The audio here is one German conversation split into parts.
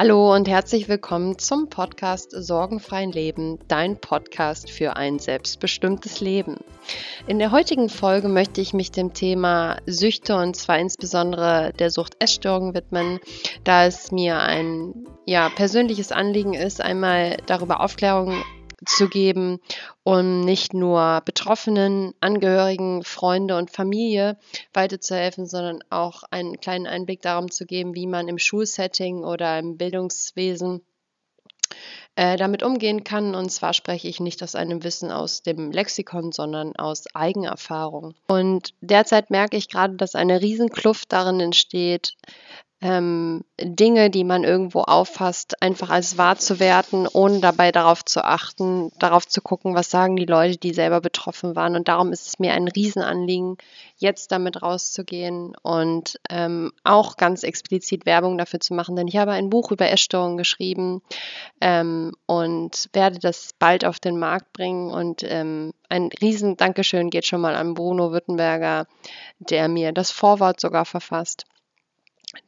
Hallo und herzlich willkommen zum Podcast Sorgenfreien Leben, dein Podcast für ein selbstbestimmtes Leben. In der heutigen Folge möchte ich mich dem Thema Süchte und zwar insbesondere der Sucht Essstörung widmen, da es mir ein ja, persönliches Anliegen ist, einmal darüber Aufklärung zu geben, um nicht nur Betroffenen, Angehörigen, Freunde und Familie weiterzuhelfen, sondern auch einen kleinen Einblick darum zu geben, wie man im Schulsetting oder im Bildungswesen äh, damit umgehen kann. Und zwar spreche ich nicht aus einem Wissen aus dem Lexikon, sondern aus Eigenerfahrung. Und derzeit merke ich gerade, dass eine Riesenkluft darin entsteht, ähm, Dinge, die man irgendwo auffasst, einfach als wahr zu werten, ohne dabei darauf zu achten, darauf zu gucken, was sagen die Leute, die selber betroffen waren. Und darum ist es mir ein Riesenanliegen, jetzt damit rauszugehen und ähm, auch ganz explizit Werbung dafür zu machen, denn ich habe ein Buch über Essstörungen geschrieben ähm, und werde das bald auf den Markt bringen. Und ähm, ein riesen Dankeschön geht schon mal an Bruno Württemberger, der mir das Vorwort sogar verfasst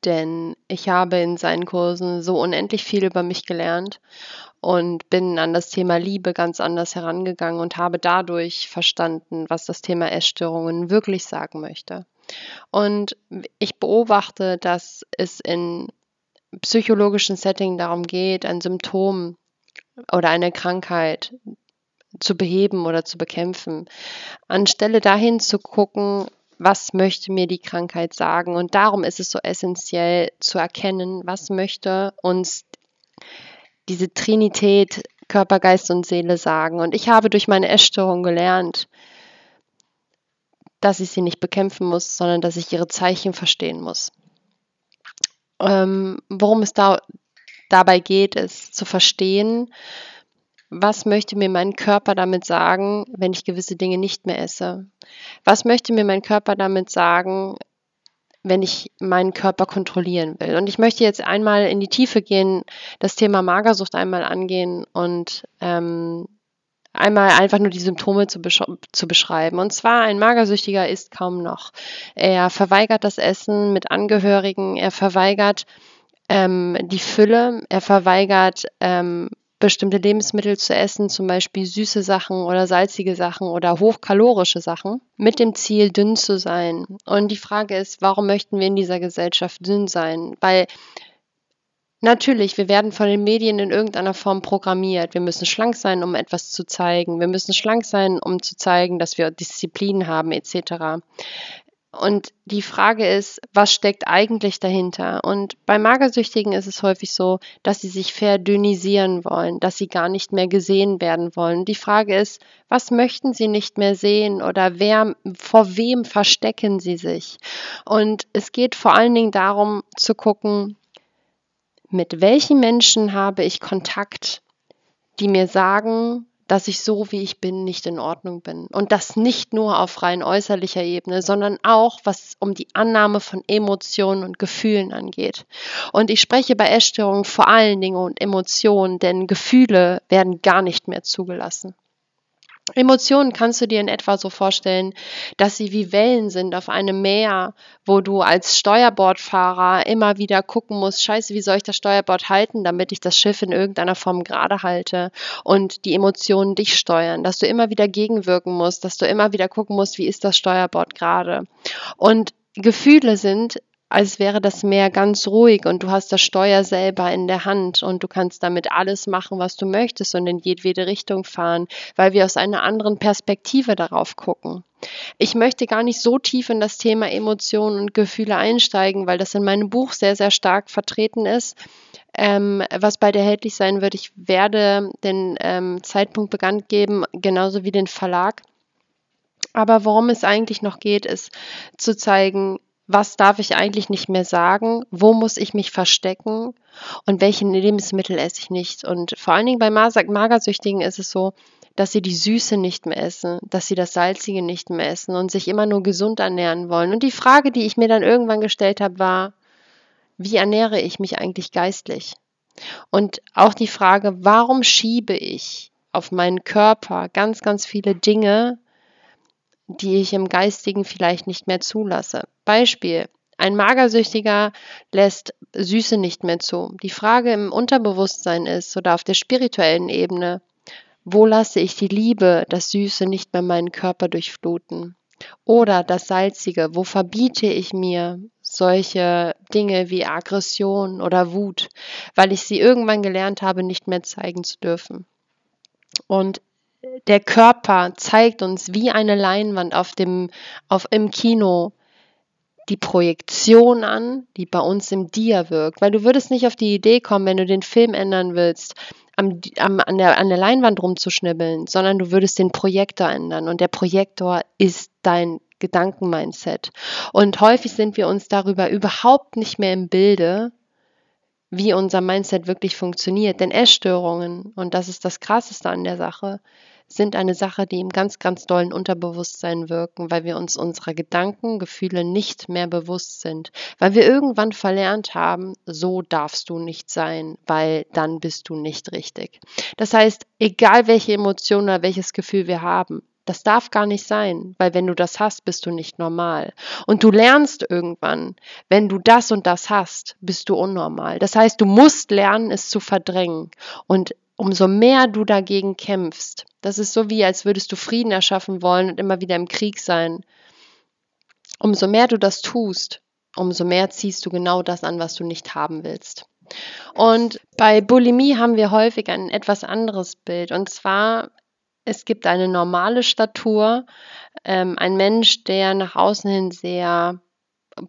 denn ich habe in seinen Kursen so unendlich viel über mich gelernt und bin an das Thema Liebe ganz anders herangegangen und habe dadurch verstanden, was das Thema Essstörungen wirklich sagen möchte. Und ich beobachte, dass es in psychologischen Setting darum geht, ein Symptom oder eine Krankheit zu beheben oder zu bekämpfen, anstelle dahin zu gucken, was möchte mir die Krankheit sagen. Und darum ist es so essentiell zu erkennen, was möchte uns diese Trinität Körper, Geist und Seele sagen. Und ich habe durch meine Essstörung gelernt, dass ich sie nicht bekämpfen muss, sondern dass ich ihre Zeichen verstehen muss. Ähm, worum es da dabei geht, ist zu verstehen, was möchte mir mein Körper damit sagen, wenn ich gewisse Dinge nicht mehr esse? Was möchte mir mein Körper damit sagen, wenn ich meinen Körper kontrollieren will? Und ich möchte jetzt einmal in die Tiefe gehen, das Thema Magersucht einmal angehen und ähm, einmal einfach nur die Symptome zu, besch zu, beschreiben. Und zwar ein Magersüchtiger isst kaum noch. Er verweigert das Essen mit Angehörigen, er verweigert ähm, die Fülle, er verweigert ähm, bestimmte Lebensmittel zu essen, zum Beispiel süße Sachen oder salzige Sachen oder hochkalorische Sachen, mit dem Ziel, dünn zu sein. Und die Frage ist, warum möchten wir in dieser Gesellschaft dünn sein? Weil Natürlich, wir werden von den Medien in irgendeiner Form programmiert. Wir müssen schlank sein, um etwas zu zeigen. Wir müssen schlank sein, um zu zeigen, dass wir Disziplin haben, etc. Und die Frage ist, was steckt eigentlich dahinter? Und bei Magersüchtigen ist es häufig so, dass sie sich verdünnisieren wollen, dass sie gar nicht mehr gesehen werden wollen. Die Frage ist, was möchten sie nicht mehr sehen oder wer, vor wem verstecken sie sich? Und es geht vor allen Dingen darum zu gucken, mit welchen Menschen habe ich Kontakt, die mir sagen, dass ich so, wie ich bin, nicht in Ordnung bin. Und das nicht nur auf rein äußerlicher Ebene, sondern auch, was um die Annahme von Emotionen und Gefühlen angeht. Und ich spreche bei Essstörungen vor allen Dingen um Emotionen, denn Gefühle werden gar nicht mehr zugelassen. Emotionen kannst du dir in etwa so vorstellen, dass sie wie Wellen sind auf einem Meer, wo du als Steuerbordfahrer immer wieder gucken musst, scheiße, wie soll ich das Steuerbord halten, damit ich das Schiff in irgendeiner Form gerade halte und die Emotionen dich steuern, dass du immer wieder gegenwirken musst, dass du immer wieder gucken musst, wie ist das Steuerbord gerade. Und Gefühle sind als wäre das Meer ganz ruhig und du hast das Steuer selber in der Hand und du kannst damit alles machen, was du möchtest und in jedwede Richtung fahren, weil wir aus einer anderen Perspektive darauf gucken. Ich möchte gar nicht so tief in das Thema Emotionen und Gefühle einsteigen, weil das in meinem Buch sehr, sehr stark vertreten ist. Ähm, was bald erhältlich sein wird. Ich werde den ähm, Zeitpunkt bekannt geben, genauso wie den Verlag. Aber worum es eigentlich noch geht, ist zu zeigen, was darf ich eigentlich nicht mehr sagen, wo muss ich mich verstecken und welche Lebensmittel esse ich nicht. Und vor allen Dingen bei Magersüchtigen ist es so, dass sie die Süße nicht mehr essen, dass sie das Salzige nicht mehr essen und sich immer nur gesund ernähren wollen. Und die Frage, die ich mir dann irgendwann gestellt habe, war, wie ernähre ich mich eigentlich geistlich? Und auch die Frage, warum schiebe ich auf meinen Körper ganz, ganz viele Dinge, die ich im Geistigen vielleicht nicht mehr zulasse. Beispiel, Ein Magersüchtiger lässt Süße nicht mehr zu. Die Frage im Unterbewusstsein ist oder auf der spirituellen Ebene, wo lasse ich die Liebe, das Süße nicht mehr meinen Körper durchfluten? Oder das Salzige, wo verbiete ich mir solche Dinge wie Aggression oder Wut, weil ich sie irgendwann gelernt habe, nicht mehr zeigen zu dürfen. Und der Körper zeigt uns wie eine Leinwand auf dem, auf, im Kino die Projektion an, die bei uns im Dia wirkt. Weil du würdest nicht auf die Idee kommen, wenn du den Film ändern willst, am, am, an, der, an der Leinwand rumzuschnibbeln, sondern du würdest den Projektor ändern. Und der Projektor ist dein Gedankenmindset. Und häufig sind wir uns darüber überhaupt nicht mehr im Bilde, wie unser Mindset wirklich funktioniert. Denn Essstörungen, und das ist das Krasseste an der Sache, sind eine Sache, die im ganz, ganz dollen Unterbewusstsein wirken, weil wir uns unserer Gedanken, Gefühle nicht mehr bewusst sind, weil wir irgendwann verlernt haben, so darfst du nicht sein, weil dann bist du nicht richtig. Das heißt, egal welche Emotion oder welches Gefühl wir haben, das darf gar nicht sein, weil wenn du das hast, bist du nicht normal. Und du lernst irgendwann, wenn du das und das hast, bist du unnormal. Das heißt, du musst lernen, es zu verdrängen. Und umso mehr du dagegen kämpfst, das ist so wie, als würdest du Frieden erschaffen wollen und immer wieder im Krieg sein. Umso mehr du das tust, umso mehr ziehst du genau das an, was du nicht haben willst. Und bei Bulimie haben wir häufig ein etwas anderes Bild. Und zwar, es gibt eine normale Statur, ähm, ein Mensch, der nach außen hin sehr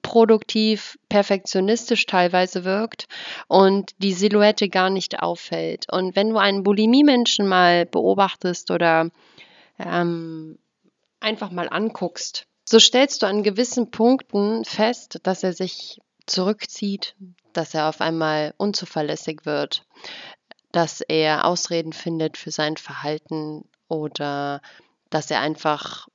produktiv, perfektionistisch teilweise wirkt und die Silhouette gar nicht auffällt. Und wenn du einen Bulimie-Menschen mal beobachtest oder ähm, einfach mal anguckst, so stellst du an gewissen Punkten fest, dass er sich zurückzieht, dass er auf einmal unzuverlässig wird, dass er Ausreden findet für sein Verhalten oder dass er einfach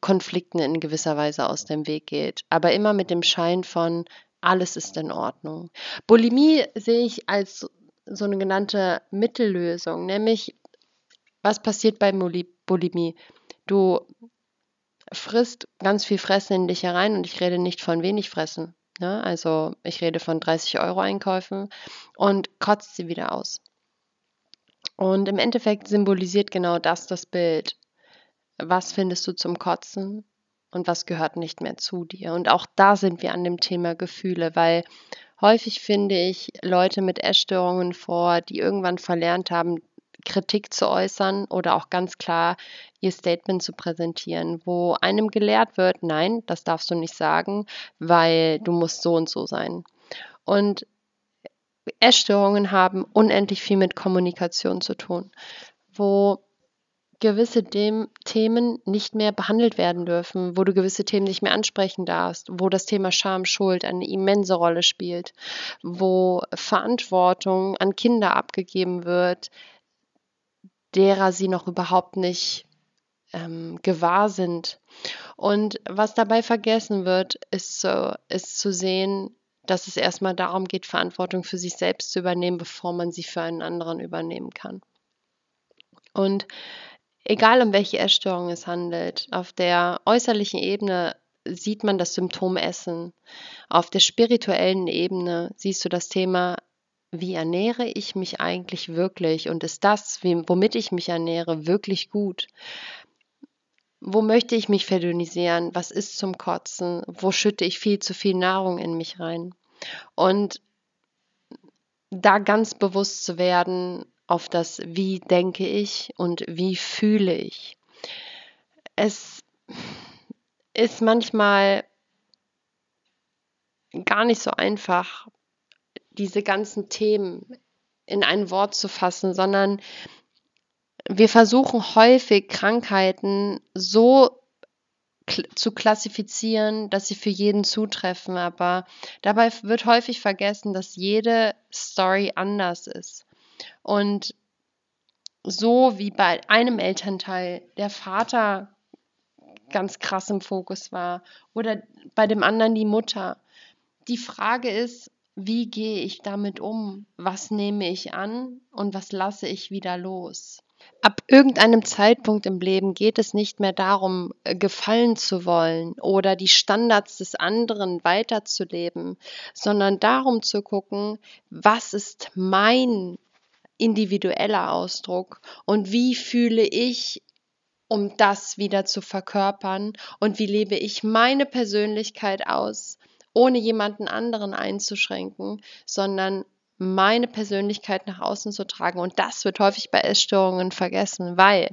Konflikten in gewisser Weise aus dem Weg geht, aber immer mit dem Schein von alles ist in Ordnung. Bulimie sehe ich als so eine genannte Mittellösung, nämlich was passiert bei Bulimie? Du frisst ganz viel Fressen in dich herein und ich rede nicht von wenig Fressen. Ne? Also ich rede von 30 Euro Einkäufen und kotzt sie wieder aus. Und im Endeffekt symbolisiert genau das das Bild was findest du zum Kotzen und was gehört nicht mehr zu dir. Und auch da sind wir an dem Thema Gefühle, weil häufig finde ich Leute mit Essstörungen vor, die irgendwann verlernt haben, Kritik zu äußern oder auch ganz klar ihr Statement zu präsentieren, wo einem gelehrt wird, nein, das darfst du nicht sagen, weil du musst so und so sein. Und Essstörungen haben unendlich viel mit Kommunikation zu tun, wo gewisse Dem Themen nicht mehr behandelt werden dürfen, wo du gewisse Themen nicht mehr ansprechen darfst, wo das Thema Scham, Schuld eine immense Rolle spielt, wo Verantwortung an Kinder abgegeben wird, derer sie noch überhaupt nicht ähm, gewahr sind. Und was dabei vergessen wird, ist, ist zu sehen, dass es erstmal darum geht, Verantwortung für sich selbst zu übernehmen, bevor man sie für einen anderen übernehmen kann. Und Egal um welche Essstörung es handelt, auf der äußerlichen Ebene sieht man das Symptom Essen. Auf der spirituellen Ebene siehst du das Thema, wie ernähre ich mich eigentlich wirklich und ist das, womit ich mich ernähre, wirklich gut? Wo möchte ich mich verdünnisieren? Was ist zum Kotzen? Wo schütte ich viel zu viel Nahrung in mich rein? Und da ganz bewusst zu werden, auf das Wie denke ich und wie fühle ich. Es ist manchmal gar nicht so einfach, diese ganzen Themen in ein Wort zu fassen, sondern wir versuchen häufig Krankheiten so zu klassifizieren, dass sie für jeden zutreffen, aber dabei wird häufig vergessen, dass jede Story anders ist. Und so wie bei einem Elternteil der Vater ganz krass im Fokus war oder bei dem anderen die Mutter. Die Frage ist, wie gehe ich damit um? Was nehme ich an und was lasse ich wieder los? Ab irgendeinem Zeitpunkt im Leben geht es nicht mehr darum, äh, gefallen zu wollen oder die Standards des anderen weiterzuleben, sondern darum zu gucken, was ist mein individueller Ausdruck und wie fühle ich, um das wieder zu verkörpern und wie lebe ich meine Persönlichkeit aus, ohne jemanden anderen einzuschränken, sondern meine Persönlichkeit nach außen zu tragen. Und das wird häufig bei Essstörungen vergessen, weil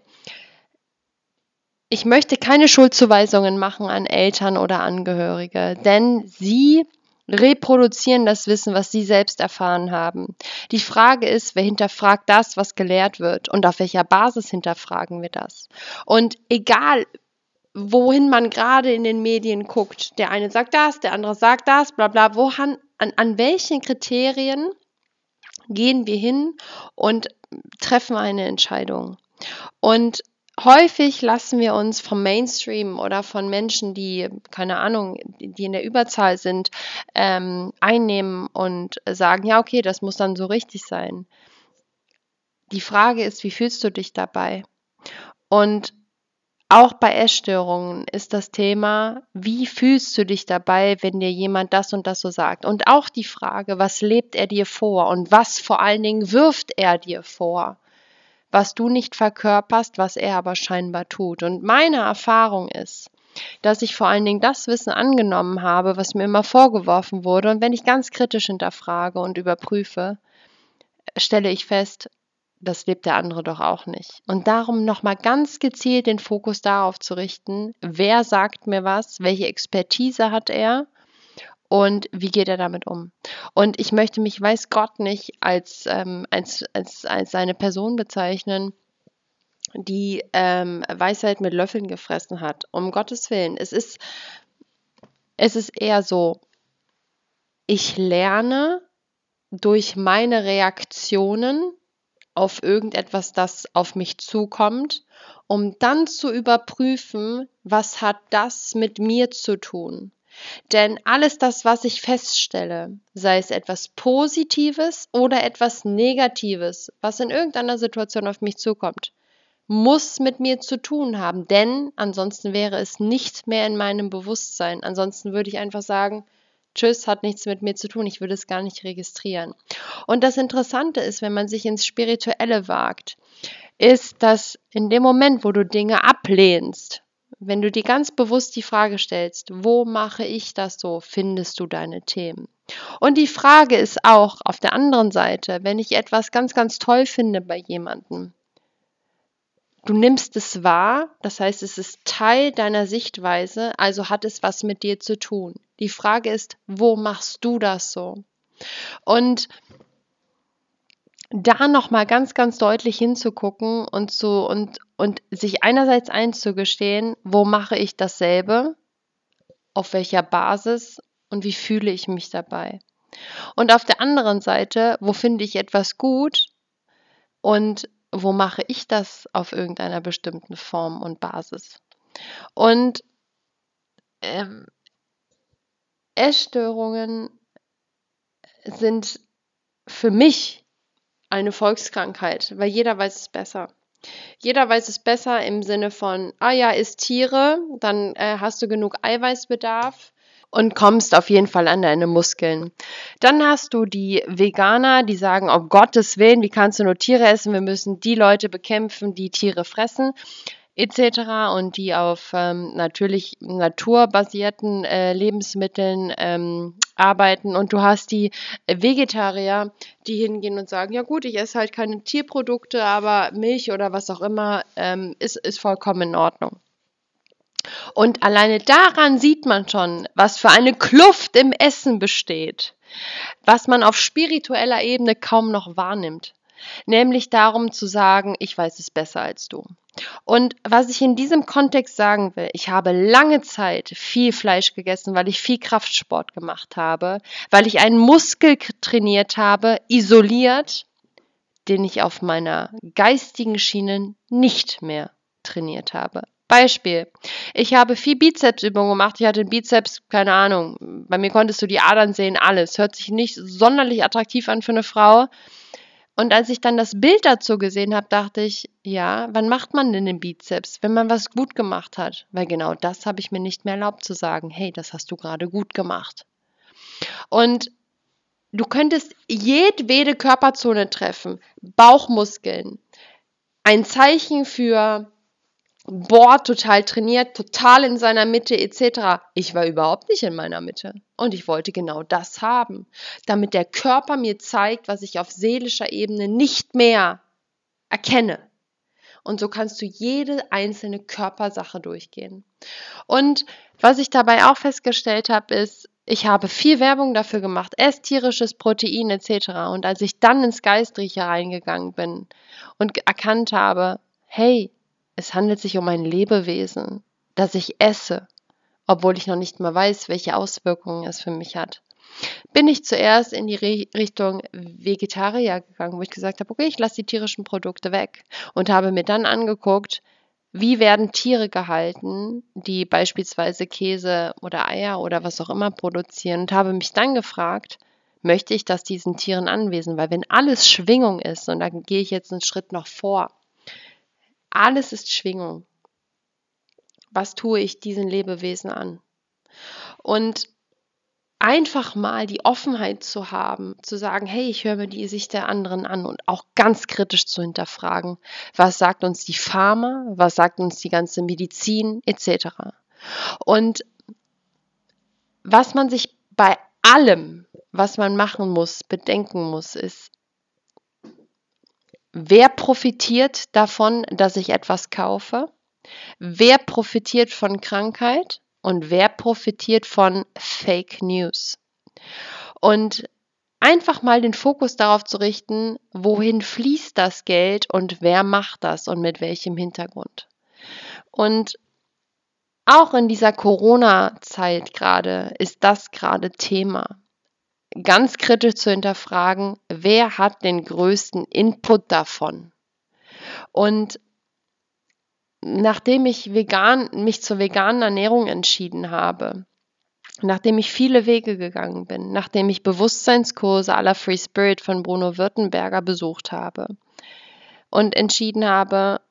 ich möchte keine Schuldzuweisungen machen an Eltern oder Angehörige, denn sie reproduzieren das Wissen, was sie selbst erfahren haben. Die Frage ist, wer hinterfragt das, was gelehrt wird und auf welcher Basis hinterfragen wir das? Und egal, wohin man gerade in den Medien guckt, der eine sagt das, der andere sagt das, bla bla, wohan, an, an welchen Kriterien gehen wir hin und treffen eine Entscheidung. Und häufig lassen wir uns vom Mainstream oder von Menschen, die, keine Ahnung, die in der Überzahl sind, ähm, einnehmen und sagen, ja, okay, das muss dann so richtig sein. Die Frage ist, wie fühlst du dich dabei? Und auch bei Essstörungen ist das Thema, wie fühlst du dich dabei, wenn dir jemand das und das so sagt? Und auch die Frage, was lebt er dir vor und was vor allen Dingen wirft er dir vor? Was du nicht verkörperst, was er aber scheinbar tut. Und meine Erfahrung ist, dass ich vor allen Dingen das Wissen angenommen habe, was mir immer vorgeworfen wurde. Und wenn ich ganz kritisch hinterfrage und überprüfe, stelle ich fest, das lebt der andere doch auch nicht. Und darum nochmal ganz gezielt den Fokus darauf zu richten, wer sagt mir was, welche Expertise hat er und wie geht er damit um. Und ich möchte mich, weiß Gott, nicht als, ähm, als, als, als eine Person bezeichnen, die ähm, Weisheit mit Löffeln gefressen hat. Um Gottes Willen. Es ist, es ist eher so, ich lerne durch meine Reaktionen auf irgendetwas, das auf mich zukommt, um dann zu überprüfen, was hat das mit mir zu tun. Denn alles das, was ich feststelle, sei es etwas Positives oder etwas Negatives, was in irgendeiner Situation auf mich zukommt, muss mit mir zu tun haben, denn ansonsten wäre es nicht mehr in meinem Bewusstsein. Ansonsten würde ich einfach sagen, Tschüss, hat nichts mit mir zu tun, ich würde es gar nicht registrieren. Und das Interessante ist, wenn man sich ins Spirituelle wagt, ist, dass in dem Moment, wo du Dinge ablehnst, wenn du dir ganz bewusst die Frage stellst, wo mache ich das so, findest du deine Themen. Und die Frage ist auch auf der anderen Seite, wenn ich etwas ganz, ganz toll finde bei jemandem, du nimmst es wahr, das heißt, es ist Teil deiner Sichtweise, also hat es was mit dir zu tun. Die Frage ist, wo machst du das so? Und da nochmal ganz, ganz deutlich hinzugucken und zu und, und sich einerseits einzugestehen, wo mache ich dasselbe, auf welcher Basis und wie fühle ich mich dabei. Und auf der anderen Seite, wo finde ich etwas gut und wo mache ich das auf irgendeiner bestimmten Form und Basis. Und ähm, Essstörungen sind für mich eine Volkskrankheit, weil jeder weiß es besser. Jeder weiß es besser im Sinne von, ah ja, isst Tiere, dann äh, hast du genug Eiweißbedarf und kommst auf jeden Fall an deine Muskeln. Dann hast du die Veganer, die sagen, um Gottes Willen, wie kannst du nur Tiere essen? Wir müssen die Leute bekämpfen, die Tiere fressen etc. und die auf ähm, natürlich naturbasierten äh, Lebensmitteln ähm, arbeiten. Und du hast die Vegetarier, die hingehen und sagen, ja gut, ich esse halt keine Tierprodukte, aber Milch oder was auch immer ähm, ist, ist vollkommen in Ordnung. Und alleine daran sieht man schon, was für eine Kluft im Essen besteht, was man auf spiritueller Ebene kaum noch wahrnimmt. Nämlich darum zu sagen, ich weiß es besser als du. Und was ich in diesem Kontext sagen will, ich habe lange Zeit viel Fleisch gegessen, weil ich viel Kraftsport gemacht habe, weil ich einen Muskel trainiert habe, isoliert, den ich auf meiner geistigen Schiene nicht mehr trainiert habe. Beispiel. Ich habe viel Bizepsübungen gemacht. Ich hatte einen Bizeps, keine Ahnung. Bei mir konntest du die Adern sehen, alles. Hört sich nicht sonderlich attraktiv an für eine Frau. Und als ich dann das Bild dazu gesehen habe, dachte ich, ja, wann macht man denn den Bizeps? Wenn man was gut gemacht hat. Weil genau das habe ich mir nicht mehr erlaubt zu sagen. Hey, das hast du gerade gut gemacht. Und du könntest jedwede Körperzone treffen. Bauchmuskeln. Ein Zeichen für boah, total trainiert, total in seiner Mitte etc. Ich war überhaupt nicht in meiner Mitte. Und ich wollte genau das haben, damit der Körper mir zeigt, was ich auf seelischer Ebene nicht mehr erkenne. Und so kannst du jede einzelne Körpersache durchgehen. Und was ich dabei auch festgestellt habe, ist, ich habe viel Werbung dafür gemacht, ess tierisches Protein etc. Und als ich dann ins Geistliche reingegangen bin und erkannt habe, hey, es handelt sich um ein Lebewesen, das ich esse, obwohl ich noch nicht mal weiß, welche Auswirkungen es für mich hat. Bin ich zuerst in die Re Richtung Vegetarier gegangen, wo ich gesagt habe, okay, ich lasse die tierischen Produkte weg und habe mir dann angeguckt, wie werden Tiere gehalten, die beispielsweise Käse oder Eier oder was auch immer produzieren und habe mich dann gefragt, möchte ich das diesen Tieren anwesen? Weil wenn alles Schwingung ist, und da gehe ich jetzt einen Schritt noch vor, alles ist Schwingung. Was tue ich diesen Lebewesen an? Und einfach mal die Offenheit zu haben, zu sagen, hey, ich höre mir die Sicht der anderen an und auch ganz kritisch zu hinterfragen, was sagt uns die Pharma, was sagt uns die ganze Medizin etc. Und was man sich bei allem, was man machen muss, bedenken muss, ist, Wer profitiert davon, dass ich etwas kaufe? Wer profitiert von Krankheit? Und wer profitiert von Fake News? Und einfach mal den Fokus darauf zu richten, wohin fließt das Geld und wer macht das und mit welchem Hintergrund. Und auch in dieser Corona-Zeit gerade ist das gerade Thema ganz kritisch zu hinterfragen, wer hat den größten Input davon? Und nachdem ich vegan, mich zur veganen Ernährung entschieden habe, nachdem ich viele Wege gegangen bin, nachdem ich Bewusstseinskurse aller Free Spirit von Bruno Württemberger besucht habe und entschieden habe,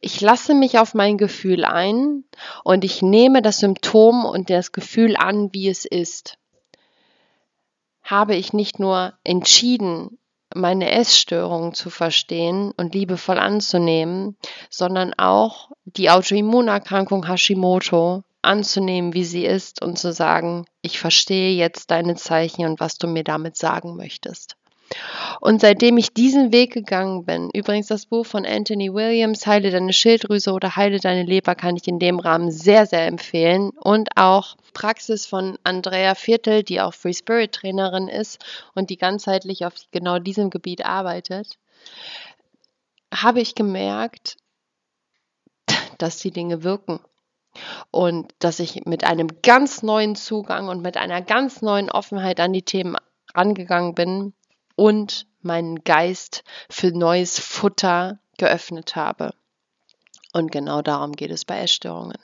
ich lasse mich auf mein Gefühl ein und ich nehme das Symptom und das Gefühl an, wie es ist habe ich nicht nur entschieden, meine Essstörungen zu verstehen und liebevoll anzunehmen, sondern auch die Autoimmunerkrankung Hashimoto anzunehmen, wie sie ist und zu sagen, ich verstehe jetzt deine Zeichen und was du mir damit sagen möchtest. Und seitdem ich diesen Weg gegangen bin, übrigens das Buch von Anthony Williams, Heile deine Schilddrüse oder Heile deine Leber, kann ich in dem Rahmen sehr, sehr empfehlen. Und auch Praxis von Andrea Viertel, die auch Free Spirit Trainerin ist und die ganzheitlich auf genau diesem Gebiet arbeitet, habe ich gemerkt, dass die Dinge wirken und dass ich mit einem ganz neuen Zugang und mit einer ganz neuen Offenheit an die Themen rangegangen bin, und meinen Geist für neues Futter geöffnet habe. Und genau darum geht es bei Essstörungen.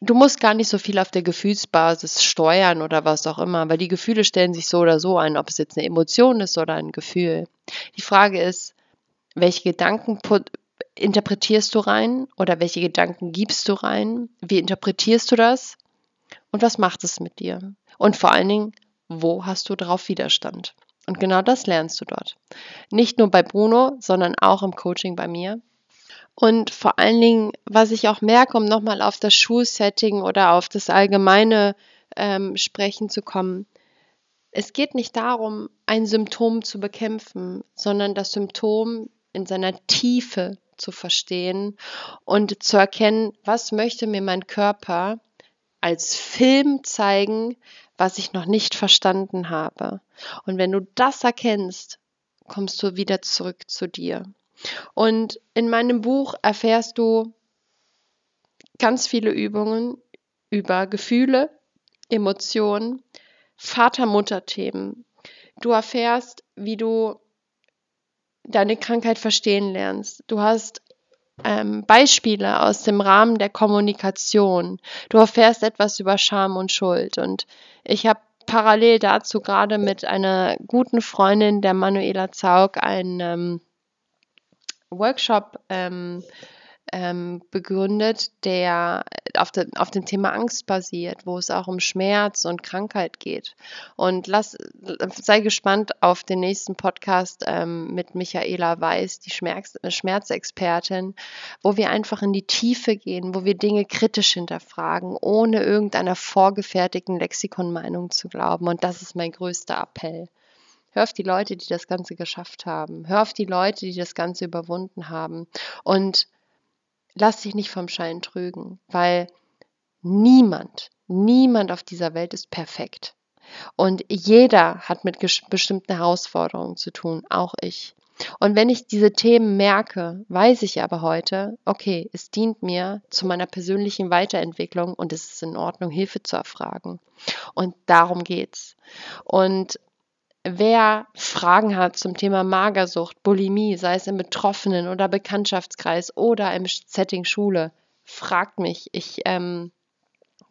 Du musst gar nicht so viel auf der Gefühlsbasis steuern oder was auch immer, weil die Gefühle stellen sich so oder so ein, ob es jetzt eine Emotion ist oder ein Gefühl. Die Frage ist, welche Gedanken interpretierst du rein oder welche Gedanken gibst du rein? Wie interpretierst du das? Und was macht es mit dir? Und vor allen Dingen, wo hast du darauf Widerstand? Und genau das lernst du dort. Nicht nur bei Bruno, sondern auch im Coaching bei mir. Und vor allen Dingen, was ich auch merke, um nochmal auf das Schulsetting oder auf das allgemeine ähm, Sprechen zu kommen, es geht nicht darum, ein Symptom zu bekämpfen, sondern das Symptom in seiner Tiefe zu verstehen und zu erkennen, was möchte mir mein Körper als Film zeigen, was ich noch nicht verstanden habe. Und wenn du das erkennst, kommst du wieder zurück zu dir. Und in meinem Buch erfährst du ganz viele Übungen über Gefühle, Emotionen, Vater-Mutter-Themen. Du erfährst, wie du deine Krankheit verstehen lernst. Du hast ähm, Beispiele aus dem Rahmen der Kommunikation. Du erfährst etwas über Scham und Schuld. Und ich habe parallel dazu gerade mit einer guten Freundin der Manuela Zaug einen ähm, Workshop ähm, ähm, begründet, der auf, de, auf dem Thema Angst basiert, wo es auch um Schmerz und Krankheit geht. Und lass, sei gespannt auf den nächsten Podcast ähm, mit Michaela Weiß, die Schmerz, Schmerzexpertin, wo wir einfach in die Tiefe gehen, wo wir Dinge kritisch hinterfragen, ohne irgendeiner vorgefertigten Lexikonmeinung zu glauben. Und das ist mein größter Appell. Hör auf die Leute, die das Ganze geschafft haben. Hör auf die Leute, die das Ganze überwunden haben. Und lass dich nicht vom Schein trügen, weil niemand, niemand auf dieser Welt ist perfekt. Und jeder hat mit bestimmten Herausforderungen zu tun, auch ich. Und wenn ich diese Themen merke, weiß ich aber heute, okay, es dient mir zu meiner persönlichen Weiterentwicklung und es ist in Ordnung, Hilfe zu erfragen. Und darum geht's. Und Wer Fragen hat zum Thema Magersucht, Bulimie, sei es im Betroffenen- oder Bekanntschaftskreis oder im Setting Schule, fragt mich. Ich ähm,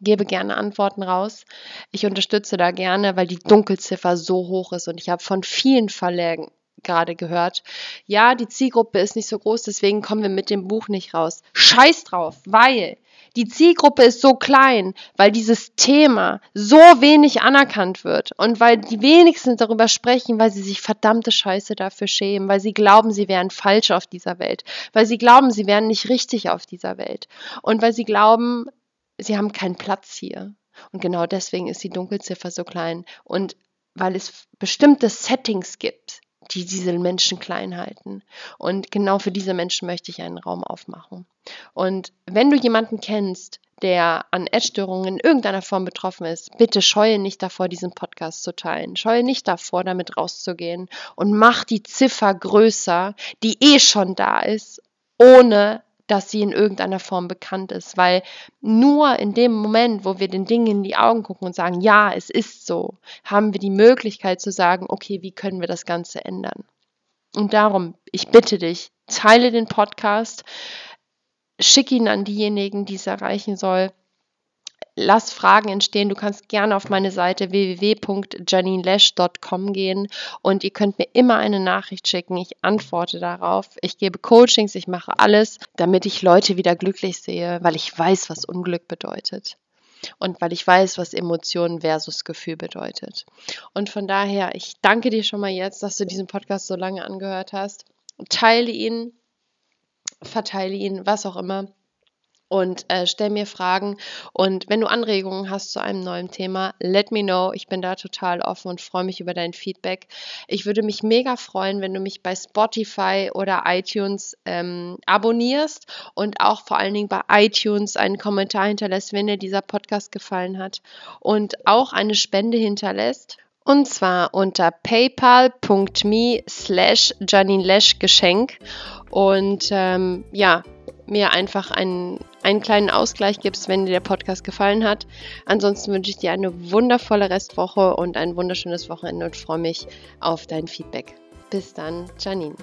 gebe gerne Antworten raus. Ich unterstütze da gerne, weil die Dunkelziffer so hoch ist und ich habe von vielen Verlägen gerade gehört, ja, die Zielgruppe ist nicht so groß, deswegen kommen wir mit dem Buch nicht raus. Scheiß drauf, weil die Zielgruppe ist so klein, weil dieses Thema so wenig anerkannt wird und weil die wenigsten darüber sprechen, weil sie sich verdammte Scheiße dafür schämen, weil sie glauben, sie wären falsch auf dieser Welt, weil sie glauben, sie wären nicht richtig auf dieser Welt und weil sie glauben, sie haben keinen Platz hier. Und genau deswegen ist die Dunkelziffer so klein und weil es bestimmte Settings gibt, die diese Menschen klein halten. Und genau für diese Menschen möchte ich einen Raum aufmachen. Und wenn du jemanden kennst, der an Essstörungen in irgendeiner Form betroffen ist, bitte scheue nicht davor, diesen Podcast zu teilen. Scheue nicht davor, damit rauszugehen und mach die Ziffer größer, die eh schon da ist, ohne dass sie in irgendeiner Form bekannt ist, weil nur in dem Moment, wo wir den Dingen in die Augen gucken und sagen, ja, es ist so, haben wir die Möglichkeit zu sagen, okay, wie können wir das Ganze ändern? Und darum, ich bitte dich, teile den Podcast, schick ihn an diejenigen, die es erreichen soll lass Fragen entstehen. Du kannst gerne auf meine Seite www.janinelesch.com gehen und ihr könnt mir immer eine Nachricht schicken. Ich antworte darauf. Ich gebe Coachings, ich mache alles, damit ich Leute wieder glücklich sehe, weil ich weiß, was Unglück bedeutet. Und weil ich weiß, was Emotionen versus Gefühl bedeutet. Und von daher, ich danke dir schon mal jetzt, dass du diesen Podcast so lange angehört hast. Teile ihn, verteile ihn, was auch immer und äh, stell mir Fragen. Und wenn du Anregungen hast zu einem neuen Thema, let me know. Ich bin da total offen und freue mich über dein Feedback. Ich würde mich mega freuen, wenn du mich bei Spotify oder iTunes ähm, abonnierst und auch vor allen Dingen bei iTunes einen Kommentar hinterlässt, wenn dir dieser Podcast gefallen hat und auch eine Spende hinterlässt. Und zwar unter paypal.me slash Janine Geschenk. Und ähm, ja, mir einfach einen, einen kleinen Ausgleich gibst, wenn dir der Podcast gefallen hat. Ansonsten wünsche ich dir eine wundervolle Restwoche und ein wunderschönes Wochenende und freue mich auf dein Feedback. Bis dann, Janine.